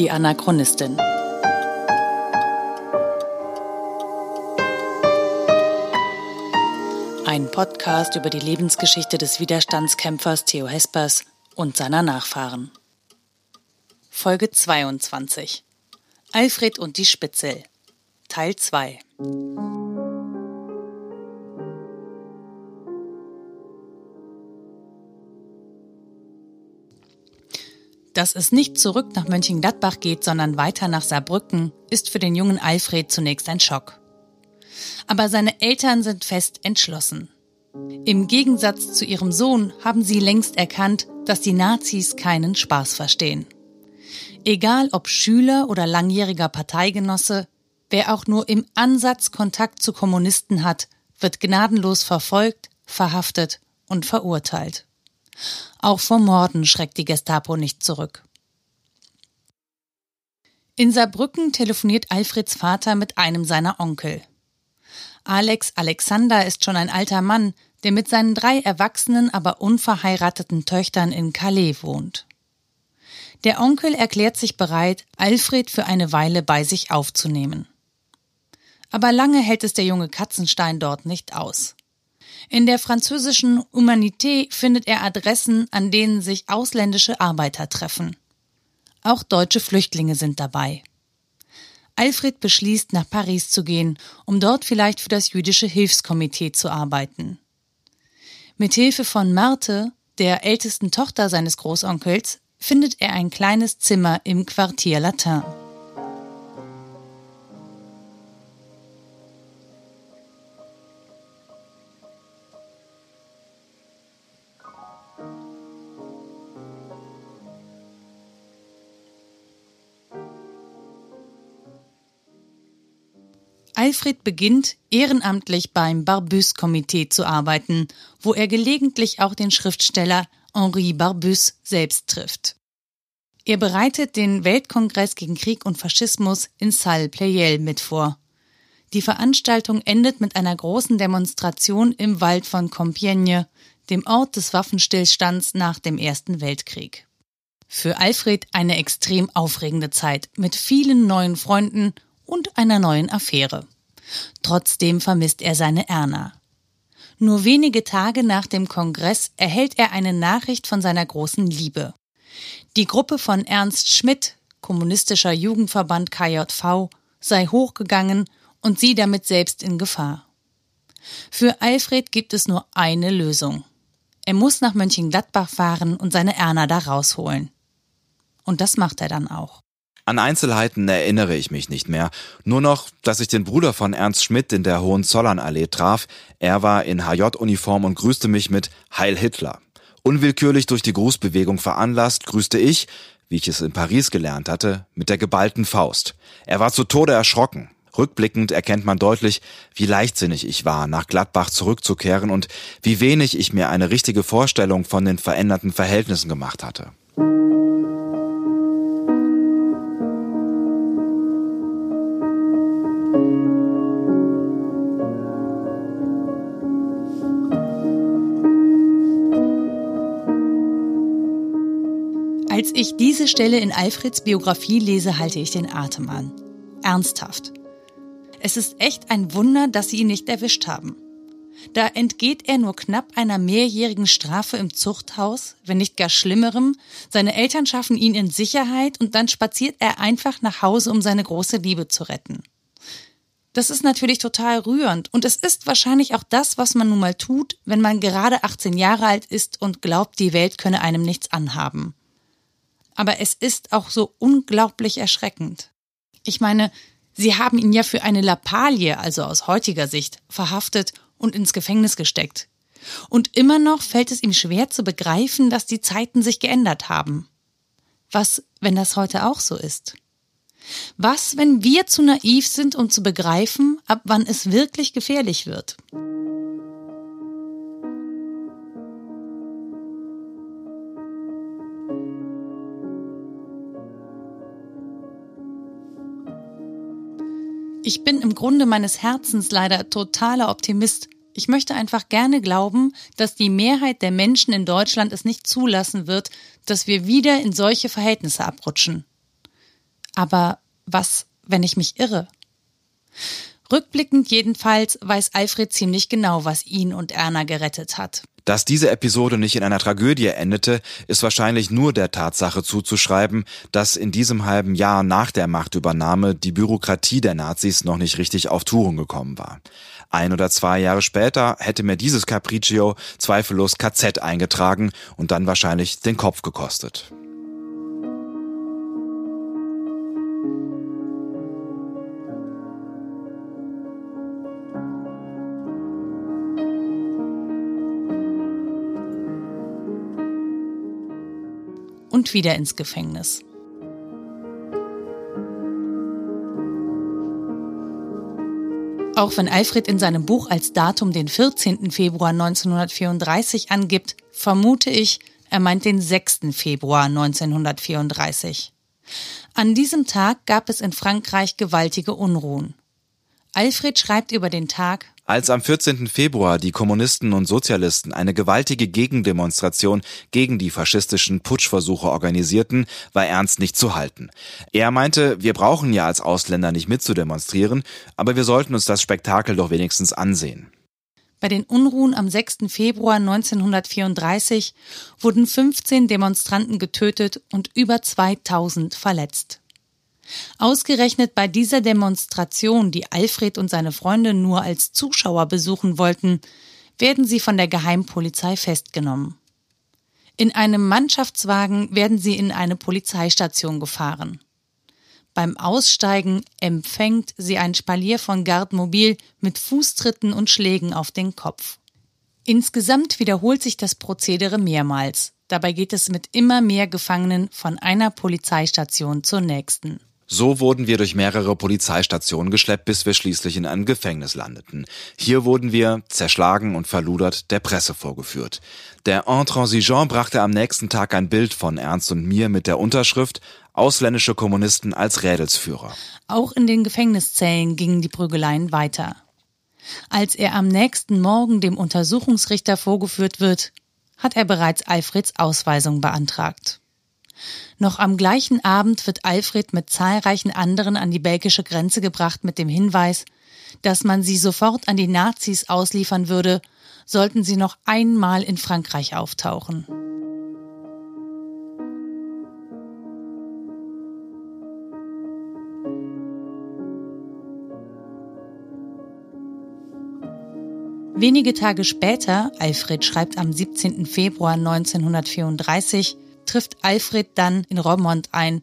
Die Anachronistin. Ein Podcast über die Lebensgeschichte des Widerstandskämpfers Theo Hespers und seiner Nachfahren. Folge 22. Alfred und die Spitzel. Teil 2. Dass es nicht zurück nach Mönchengladbach geht, sondern weiter nach Saarbrücken, ist für den jungen Alfred zunächst ein Schock. Aber seine Eltern sind fest entschlossen. Im Gegensatz zu ihrem Sohn haben sie längst erkannt, dass die Nazis keinen Spaß verstehen. Egal ob Schüler oder langjähriger Parteigenosse, wer auch nur im Ansatz Kontakt zu Kommunisten hat, wird gnadenlos verfolgt, verhaftet und verurteilt. Auch vor Morden schreckt die Gestapo nicht zurück. In Saarbrücken telefoniert Alfreds Vater mit einem seiner Onkel. Alex Alexander ist schon ein alter Mann, der mit seinen drei erwachsenen, aber unverheirateten Töchtern in Calais wohnt. Der Onkel erklärt sich bereit, Alfred für eine Weile bei sich aufzunehmen. Aber lange hält es der junge Katzenstein dort nicht aus. In der französischen Humanité findet er Adressen, an denen sich ausländische Arbeiter treffen. Auch deutsche Flüchtlinge sind dabei. Alfred beschließt, nach Paris zu gehen, um dort vielleicht für das jüdische Hilfskomitee zu arbeiten. Mit Hilfe von Marthe, der ältesten Tochter seines Großonkels, findet er ein kleines Zimmer im Quartier Latin. Alfred beginnt, ehrenamtlich beim Barbus-Komitee zu arbeiten, wo er gelegentlich auch den Schriftsteller Henri Barbus selbst trifft. Er bereitet den Weltkongress gegen Krieg und Faschismus in Salle Pleyel mit vor. Die Veranstaltung endet mit einer großen Demonstration im Wald von Compiègne, dem Ort des Waffenstillstands nach dem Ersten Weltkrieg. Für Alfred eine extrem aufregende Zeit mit vielen neuen Freunden und einer neuen Affäre. Trotzdem vermisst er seine Erna. Nur wenige Tage nach dem Kongress erhält er eine Nachricht von seiner großen Liebe. Die Gruppe von Ernst Schmidt, kommunistischer Jugendverband KJV, sei hochgegangen und sie damit selbst in Gefahr. Für Alfred gibt es nur eine Lösung. Er muss nach Mönchengladbach fahren und seine Erna da rausholen. Und das macht er dann auch. An Einzelheiten erinnere ich mich nicht mehr. Nur noch, dass ich den Bruder von Ernst Schmidt in der Hohenzollernallee traf. Er war in HJ-Uniform und grüßte mich mit Heil Hitler. Unwillkürlich durch die Grußbewegung veranlasst, grüßte ich, wie ich es in Paris gelernt hatte, mit der geballten Faust. Er war zu Tode erschrocken. Rückblickend erkennt man deutlich, wie leichtsinnig ich war, nach Gladbach zurückzukehren und wie wenig ich mir eine richtige Vorstellung von den veränderten Verhältnissen gemacht hatte. Als ich diese Stelle in Alfreds Biografie lese, halte ich den Atem an. Ernsthaft. Es ist echt ein Wunder, dass sie ihn nicht erwischt haben. Da entgeht er nur knapp einer mehrjährigen Strafe im Zuchthaus, wenn nicht gar schlimmerem. Seine Eltern schaffen ihn in Sicherheit und dann spaziert er einfach nach Hause, um seine große Liebe zu retten. Das ist natürlich total rührend und es ist wahrscheinlich auch das, was man nun mal tut, wenn man gerade 18 Jahre alt ist und glaubt, die Welt könne einem nichts anhaben aber es ist auch so unglaublich erschreckend. Ich meine, sie haben ihn ja für eine Lappalie, also aus heutiger Sicht, verhaftet und ins Gefängnis gesteckt. Und immer noch fällt es ihm schwer zu begreifen, dass die Zeiten sich geändert haben. Was, wenn das heute auch so ist? Was, wenn wir zu naiv sind, um zu begreifen, ab wann es wirklich gefährlich wird? Ich bin im Grunde meines Herzens leider totaler Optimist. Ich möchte einfach gerne glauben, dass die Mehrheit der Menschen in Deutschland es nicht zulassen wird, dass wir wieder in solche Verhältnisse abrutschen. Aber was, wenn ich mich irre? Rückblickend jedenfalls weiß Alfred ziemlich genau, was ihn und Erna gerettet hat. Dass diese Episode nicht in einer Tragödie endete, ist wahrscheinlich nur der Tatsache zuzuschreiben, dass in diesem halben Jahr nach der Machtübernahme die Bürokratie der Nazis noch nicht richtig auf Touren gekommen war. Ein oder zwei Jahre später hätte mir dieses Capriccio zweifellos KZ eingetragen und dann wahrscheinlich den Kopf gekostet. Und wieder ins Gefängnis. Auch wenn Alfred in seinem Buch als Datum den 14. Februar 1934 angibt, vermute ich, er meint den 6. Februar 1934. An diesem Tag gab es in Frankreich gewaltige Unruhen. Alfred schreibt über den Tag als am 14. Februar die Kommunisten und Sozialisten eine gewaltige Gegendemonstration gegen die faschistischen Putschversuche organisierten, war Ernst nicht zu halten. Er meinte, wir brauchen ja als Ausländer nicht mitzudemonstrieren, aber wir sollten uns das Spektakel doch wenigstens ansehen. Bei den Unruhen am 6. Februar 1934 wurden 15 Demonstranten getötet und über 2000 verletzt. Ausgerechnet bei dieser Demonstration, die Alfred und seine Freunde nur als Zuschauer besuchen wollten, werden sie von der Geheimpolizei festgenommen. In einem Mannschaftswagen werden sie in eine Polizeistation gefahren. Beim Aussteigen empfängt sie ein Spalier von Gardmobil mit Fußtritten und Schlägen auf den Kopf. Insgesamt wiederholt sich das Prozedere mehrmals. Dabei geht es mit immer mehr Gefangenen von einer Polizeistation zur nächsten. So wurden wir durch mehrere Polizeistationen geschleppt, bis wir schließlich in einem Gefängnis landeten. Hier wurden wir, zerschlagen und verludert, der Presse vorgeführt. Der Intransigeant brachte am nächsten Tag ein Bild von Ernst und mir mit der Unterschrift Ausländische Kommunisten als Rädelsführer. Auch in den Gefängniszellen gingen die Prügeleien weiter. Als er am nächsten Morgen dem Untersuchungsrichter vorgeführt wird, hat er bereits Alfreds Ausweisung beantragt. Noch am gleichen Abend wird Alfred mit zahlreichen anderen an die belgische Grenze gebracht mit dem Hinweis, dass man sie sofort an die Nazis ausliefern würde, sollten sie noch einmal in Frankreich auftauchen. Wenige Tage später, Alfred schreibt am 17. Februar 1934, trifft Alfred dann in Romont ein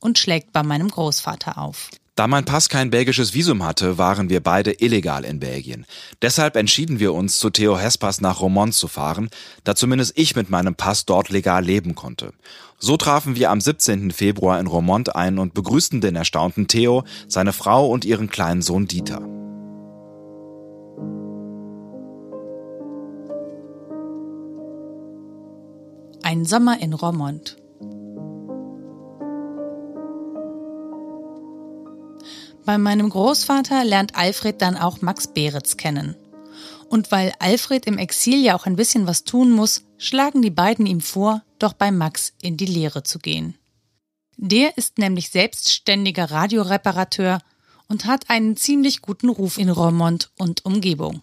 und schlägt bei meinem Großvater auf. Da mein Pass kein belgisches Visum hatte, waren wir beide illegal in Belgien. Deshalb entschieden wir uns, zu Theo Hespers nach Romont zu fahren, da zumindest ich mit meinem Pass dort legal leben konnte. So trafen wir am 17. Februar in Romont ein und begrüßten den erstaunten Theo, seine Frau und ihren kleinen Sohn Dieter. Ein Sommer in Romont. Bei meinem Großvater lernt Alfred dann auch Max Beretz kennen. Und weil Alfred im Exil ja auch ein bisschen was tun muss, schlagen die beiden ihm vor, doch bei Max in die Lehre zu gehen. Der ist nämlich selbstständiger Radioreparateur und hat einen ziemlich guten Ruf in Romont und Umgebung.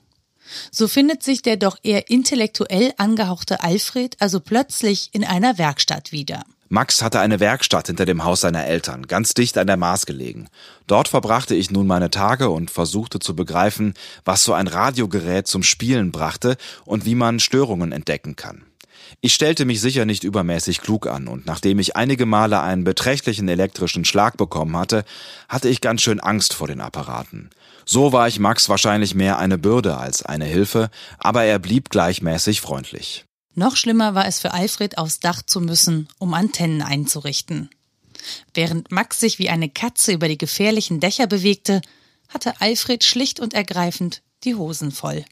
So findet sich der doch eher intellektuell angehauchte Alfred also plötzlich in einer Werkstatt wieder. Max hatte eine Werkstatt hinter dem Haus seiner Eltern, ganz dicht an der Maas gelegen. Dort verbrachte ich nun meine Tage und versuchte zu begreifen, was so ein Radiogerät zum Spielen brachte und wie man Störungen entdecken kann. Ich stellte mich sicher nicht übermäßig klug an, und nachdem ich einige Male einen beträchtlichen elektrischen Schlag bekommen hatte, hatte ich ganz schön Angst vor den Apparaten. So war ich Max wahrscheinlich mehr eine Bürde als eine Hilfe, aber er blieb gleichmäßig freundlich. Noch schlimmer war es für Alfred, aufs Dach zu müssen, um Antennen einzurichten. Während Max sich wie eine Katze über die gefährlichen Dächer bewegte, hatte Alfred schlicht und ergreifend die Hosen voll.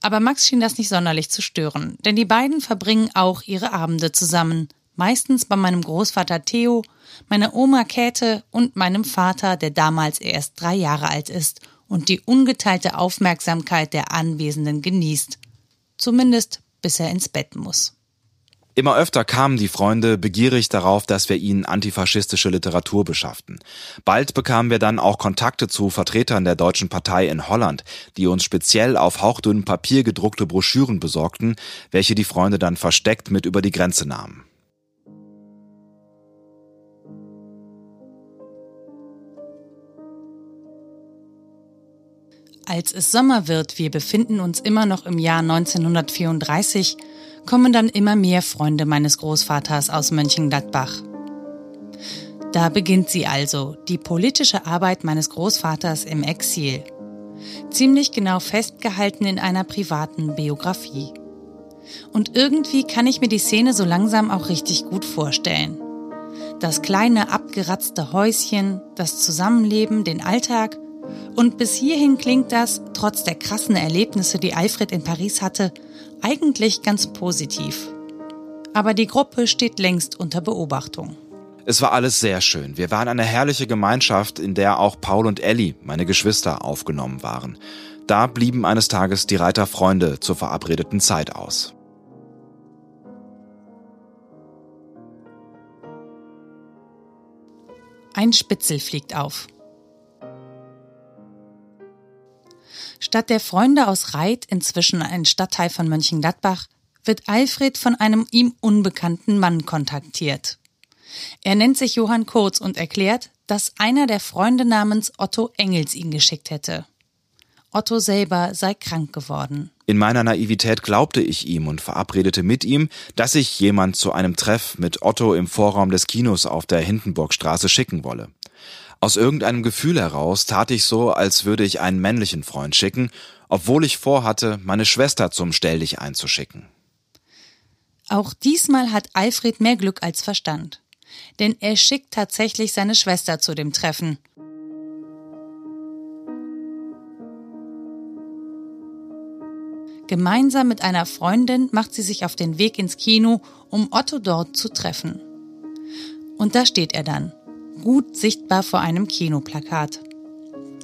Aber Max schien das nicht sonderlich zu stören, denn die beiden verbringen auch ihre Abende zusammen, meistens bei meinem Großvater Theo, meiner Oma Käthe und meinem Vater, der damals erst drei Jahre alt ist und die ungeteilte Aufmerksamkeit der Anwesenden genießt. Zumindest bis er ins Bett muss. Immer öfter kamen die Freunde begierig darauf, dass wir ihnen antifaschistische Literatur beschafften. Bald bekamen wir dann auch Kontakte zu Vertretern der Deutschen Partei in Holland, die uns speziell auf hauchdünnem Papier gedruckte Broschüren besorgten, welche die Freunde dann versteckt mit über die Grenze nahmen. Als es Sommer wird, wir befinden uns immer noch im Jahr 1934, kommen dann immer mehr Freunde meines Großvaters aus Mönchengladbach. Da beginnt sie also, die politische Arbeit meines Großvaters im Exil. Ziemlich genau festgehalten in einer privaten Biografie. Und irgendwie kann ich mir die Szene so langsam auch richtig gut vorstellen. Das kleine abgeratzte Häuschen, das Zusammenleben, den Alltag – und bis hierhin klingt das, trotz der krassen Erlebnisse, die Alfred in Paris hatte, eigentlich ganz positiv. Aber die Gruppe steht längst unter Beobachtung. Es war alles sehr schön. Wir waren eine herrliche Gemeinschaft, in der auch Paul und Ellie, meine Geschwister, aufgenommen waren. Da blieben eines Tages die Reiterfreunde zur verabredeten Zeit aus. Ein Spitzel fliegt auf. Statt der Freunde aus Reit, inzwischen ein Stadtteil von Mönchengladbach, wird Alfred von einem ihm unbekannten Mann kontaktiert. Er nennt sich Johann Kurz und erklärt, dass einer der Freunde namens Otto Engels ihn geschickt hätte. Otto selber sei krank geworden. In meiner Naivität glaubte ich ihm und verabredete mit ihm, dass ich jemand zu einem Treff mit Otto im Vorraum des Kinos auf der Hindenburgstraße schicken wolle. Aus irgendeinem Gefühl heraus tat ich so, als würde ich einen männlichen Freund schicken, obwohl ich vorhatte, meine Schwester zum Stelldich einzuschicken. Auch diesmal hat Alfred mehr Glück als Verstand. Denn er schickt tatsächlich seine Schwester zu dem Treffen. Gemeinsam mit einer Freundin macht sie sich auf den Weg ins Kino, um Otto dort zu treffen. Und da steht er dann, gut sichtbar vor einem Kinoplakat.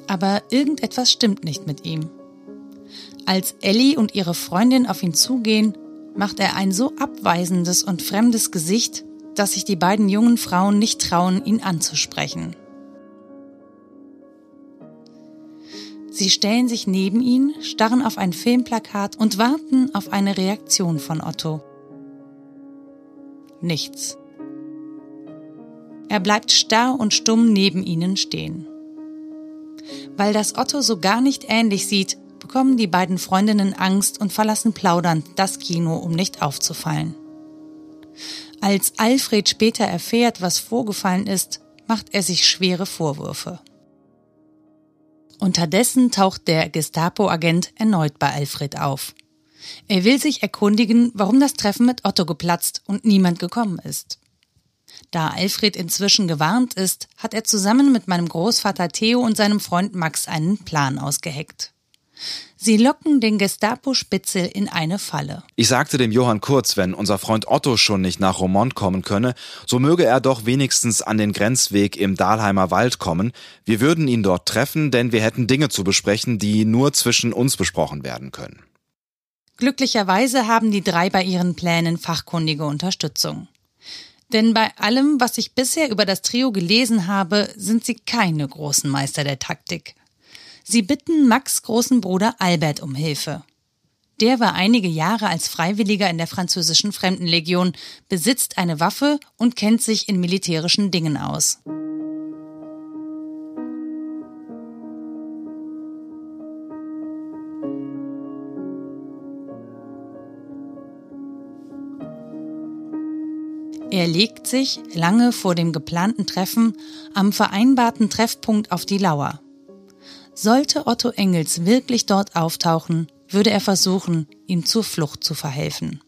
Aber irgendetwas stimmt nicht mit ihm. Als Ellie und ihre Freundin auf ihn zugehen, macht er ein so abweisendes und fremdes Gesicht, dass sich die beiden jungen Frauen nicht trauen, ihn anzusprechen. Sie stellen sich neben ihn, starren auf ein Filmplakat und warten auf eine Reaktion von Otto. Nichts. Er bleibt starr und stumm neben ihnen stehen. Weil das Otto so gar nicht ähnlich sieht, bekommen die beiden Freundinnen Angst und verlassen plaudernd das Kino, um nicht aufzufallen. Als Alfred später erfährt, was vorgefallen ist, macht er sich schwere Vorwürfe. Unterdessen taucht der Gestapo-Agent erneut bei Alfred auf. Er will sich erkundigen, warum das Treffen mit Otto geplatzt und niemand gekommen ist. Da Alfred inzwischen gewarnt ist, hat er zusammen mit meinem Großvater Theo und seinem Freund Max einen Plan ausgeheckt. Sie locken den Gestapo-Spitzel in eine Falle. Ich sagte dem Johann Kurz, wenn unser Freund Otto schon nicht nach Romont kommen könne, so möge er doch wenigstens an den Grenzweg im Dahlheimer Wald kommen. Wir würden ihn dort treffen, denn wir hätten Dinge zu besprechen, die nur zwischen uns besprochen werden können. Glücklicherweise haben die drei bei ihren Plänen fachkundige Unterstützung. Denn bei allem, was ich bisher über das Trio gelesen habe, sind sie keine großen Meister der Taktik. Sie bitten Max großen Bruder Albert um Hilfe. Der war einige Jahre als Freiwilliger in der französischen Fremdenlegion, besitzt eine Waffe und kennt sich in militärischen Dingen aus. Er legt sich lange vor dem geplanten Treffen am vereinbarten Treffpunkt auf die Lauer. Sollte Otto Engels wirklich dort auftauchen, würde er versuchen, ihm zur Flucht zu verhelfen.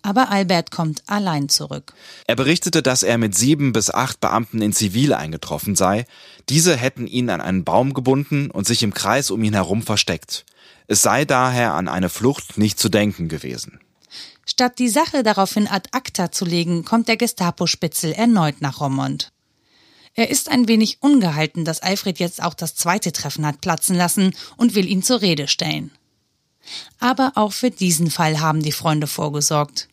Aber Albert kommt allein zurück. Er berichtete, dass er mit sieben bis acht Beamten in Zivil eingetroffen sei. Diese hätten ihn an einen Baum gebunden und sich im Kreis um ihn herum versteckt. Es sei daher an eine Flucht nicht zu denken gewesen. Statt die Sache daraufhin ad acta zu legen, kommt der Gestapo-Spitzel erneut nach Romont. Er ist ein wenig ungehalten, dass Alfred jetzt auch das zweite Treffen hat platzen lassen und will ihn zur Rede stellen. Aber auch für diesen Fall haben die Freunde vorgesorgt.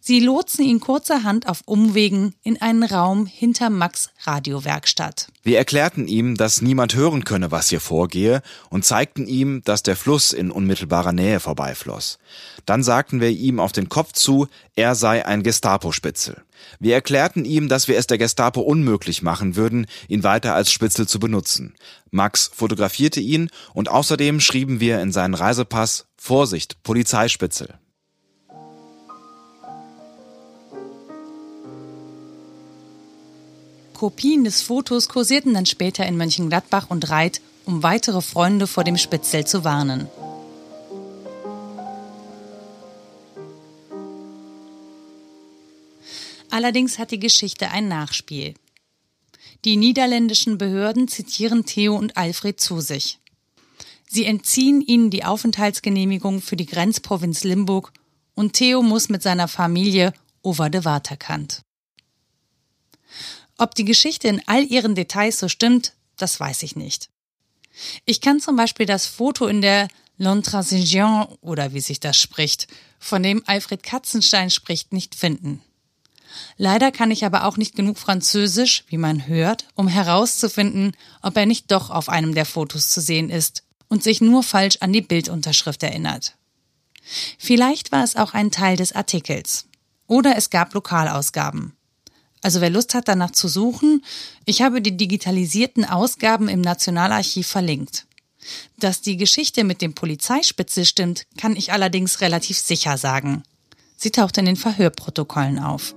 Sie lotsen ihn kurzerhand auf Umwegen in einen Raum hinter Max Radiowerkstatt. Wir erklärten ihm, dass niemand hören könne, was hier vorgehe, und zeigten ihm, dass der Fluss in unmittelbarer Nähe vorbeifloss. Dann sagten wir ihm auf den Kopf zu, er sei ein Gestapo-Spitzel. Wir erklärten ihm, dass wir es der Gestapo unmöglich machen würden, ihn weiter als Spitzel zu benutzen. Max fotografierte ihn und außerdem schrieben wir in seinen Reisepass Vorsicht, Polizeispitzel. Kopien des Fotos kursierten dann später in Mönchengladbach und Reit, um weitere Freunde vor dem Spitzel zu warnen. Allerdings hat die Geschichte ein Nachspiel. Die niederländischen Behörden zitieren Theo und Alfred zu sich. Sie entziehen ihnen die Aufenthaltsgenehmigung für die Grenzprovinz Limburg und Theo muss mit seiner Familie over de Waterkant. Ob die Geschichte in all ihren Details so stimmt, das weiß ich nicht. Ich kann zum Beispiel das Foto in der L'Intransigeant oder wie sich das spricht, von dem Alfred Katzenstein spricht, nicht finden. Leider kann ich aber auch nicht genug Französisch, wie man hört, um herauszufinden, ob er nicht doch auf einem der Fotos zu sehen ist und sich nur falsch an die Bildunterschrift erinnert. Vielleicht war es auch ein Teil des Artikels. Oder es gab Lokalausgaben. Also wer Lust hat, danach zu suchen, ich habe die digitalisierten Ausgaben im Nationalarchiv verlinkt. Dass die Geschichte mit dem Polizeispitzel stimmt, kann ich allerdings relativ sicher sagen. Sie taucht in den Verhörprotokollen auf.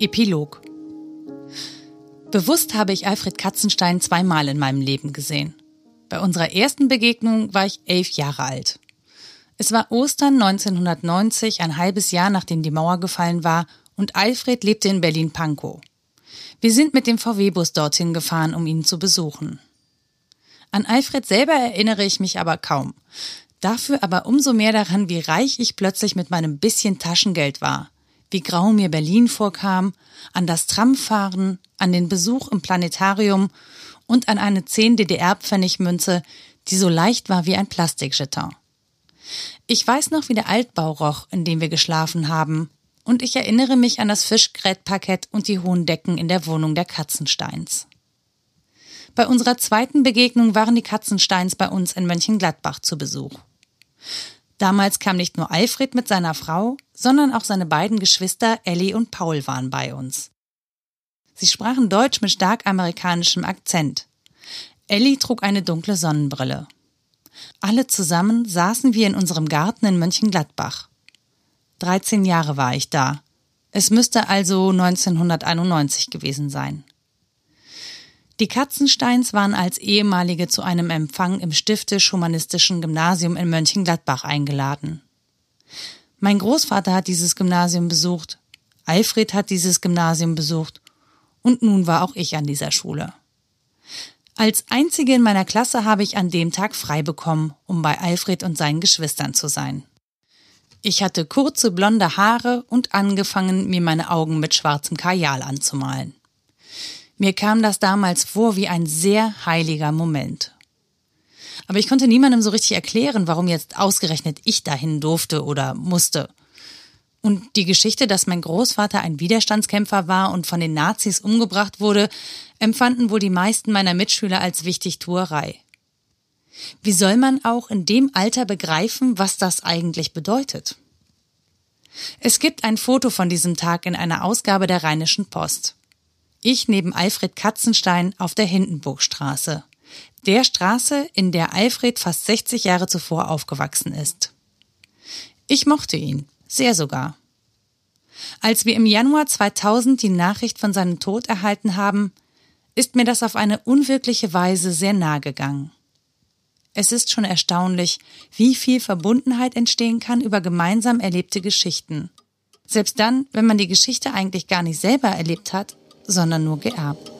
Epilog Bewusst habe ich Alfred Katzenstein zweimal in meinem Leben gesehen. Bei unserer ersten Begegnung war ich elf Jahre alt. Es war Ostern 1990, ein halbes Jahr nachdem die Mauer gefallen war, und Alfred lebte in Berlin-Pankow. Wir sind mit dem VW-Bus dorthin gefahren, um ihn zu besuchen. An Alfred selber erinnere ich mich aber kaum. Dafür aber umso mehr daran, wie reich ich plötzlich mit meinem bisschen Taschengeld war wie grau mir Berlin vorkam, an das Tramfahren, an den Besuch im Planetarium und an eine 10 DDR-Pfennigmünze, die so leicht war wie ein Plastikjeton. Ich weiß noch, wie der Altbau roch, in dem wir geschlafen haben, und ich erinnere mich an das Fischgrätparkett und die hohen Decken in der Wohnung der Katzensteins. Bei unserer zweiten Begegnung waren die Katzensteins bei uns in Mönchengladbach zu Besuch. Damals kam nicht nur Alfred mit seiner Frau, sondern auch seine beiden Geschwister Ellie und Paul waren bei uns. Sie sprachen Deutsch mit stark amerikanischem Akzent. Ellie trug eine dunkle Sonnenbrille. Alle zusammen saßen wir in unserem Garten in Mönchengladbach. 13 Jahre war ich da. Es müsste also 1991 gewesen sein. Die Katzensteins waren als ehemalige zu einem Empfang im Stiftisch-Humanistischen Gymnasium in Mönchengladbach eingeladen. Mein Großvater hat dieses Gymnasium besucht, Alfred hat dieses Gymnasium besucht und nun war auch ich an dieser Schule. Als einzige in meiner Klasse habe ich an dem Tag frei bekommen, um bei Alfred und seinen Geschwistern zu sein. Ich hatte kurze blonde Haare und angefangen, mir meine Augen mit schwarzem Kajal anzumalen. Mir kam das damals vor wie ein sehr heiliger Moment. Aber ich konnte niemandem so richtig erklären, warum jetzt ausgerechnet ich dahin durfte oder musste. Und die Geschichte, dass mein Großvater ein Widerstandskämpfer war und von den Nazis umgebracht wurde, empfanden wohl die meisten meiner Mitschüler als Wichtigtuerei. Wie soll man auch in dem Alter begreifen, was das eigentlich bedeutet? Es gibt ein Foto von diesem Tag in einer Ausgabe der Rheinischen Post. Ich neben Alfred Katzenstein auf der Hindenburgstraße. Der Straße, in der Alfred fast 60 Jahre zuvor aufgewachsen ist. Ich mochte ihn, sehr sogar. Als wir im Januar 2000 die Nachricht von seinem Tod erhalten haben, ist mir das auf eine unwirkliche Weise sehr nahe gegangen. Es ist schon erstaunlich, wie viel Verbundenheit entstehen kann über gemeinsam erlebte Geschichten. Selbst dann, wenn man die Geschichte eigentlich gar nicht selber erlebt hat, sondern nur geerbt.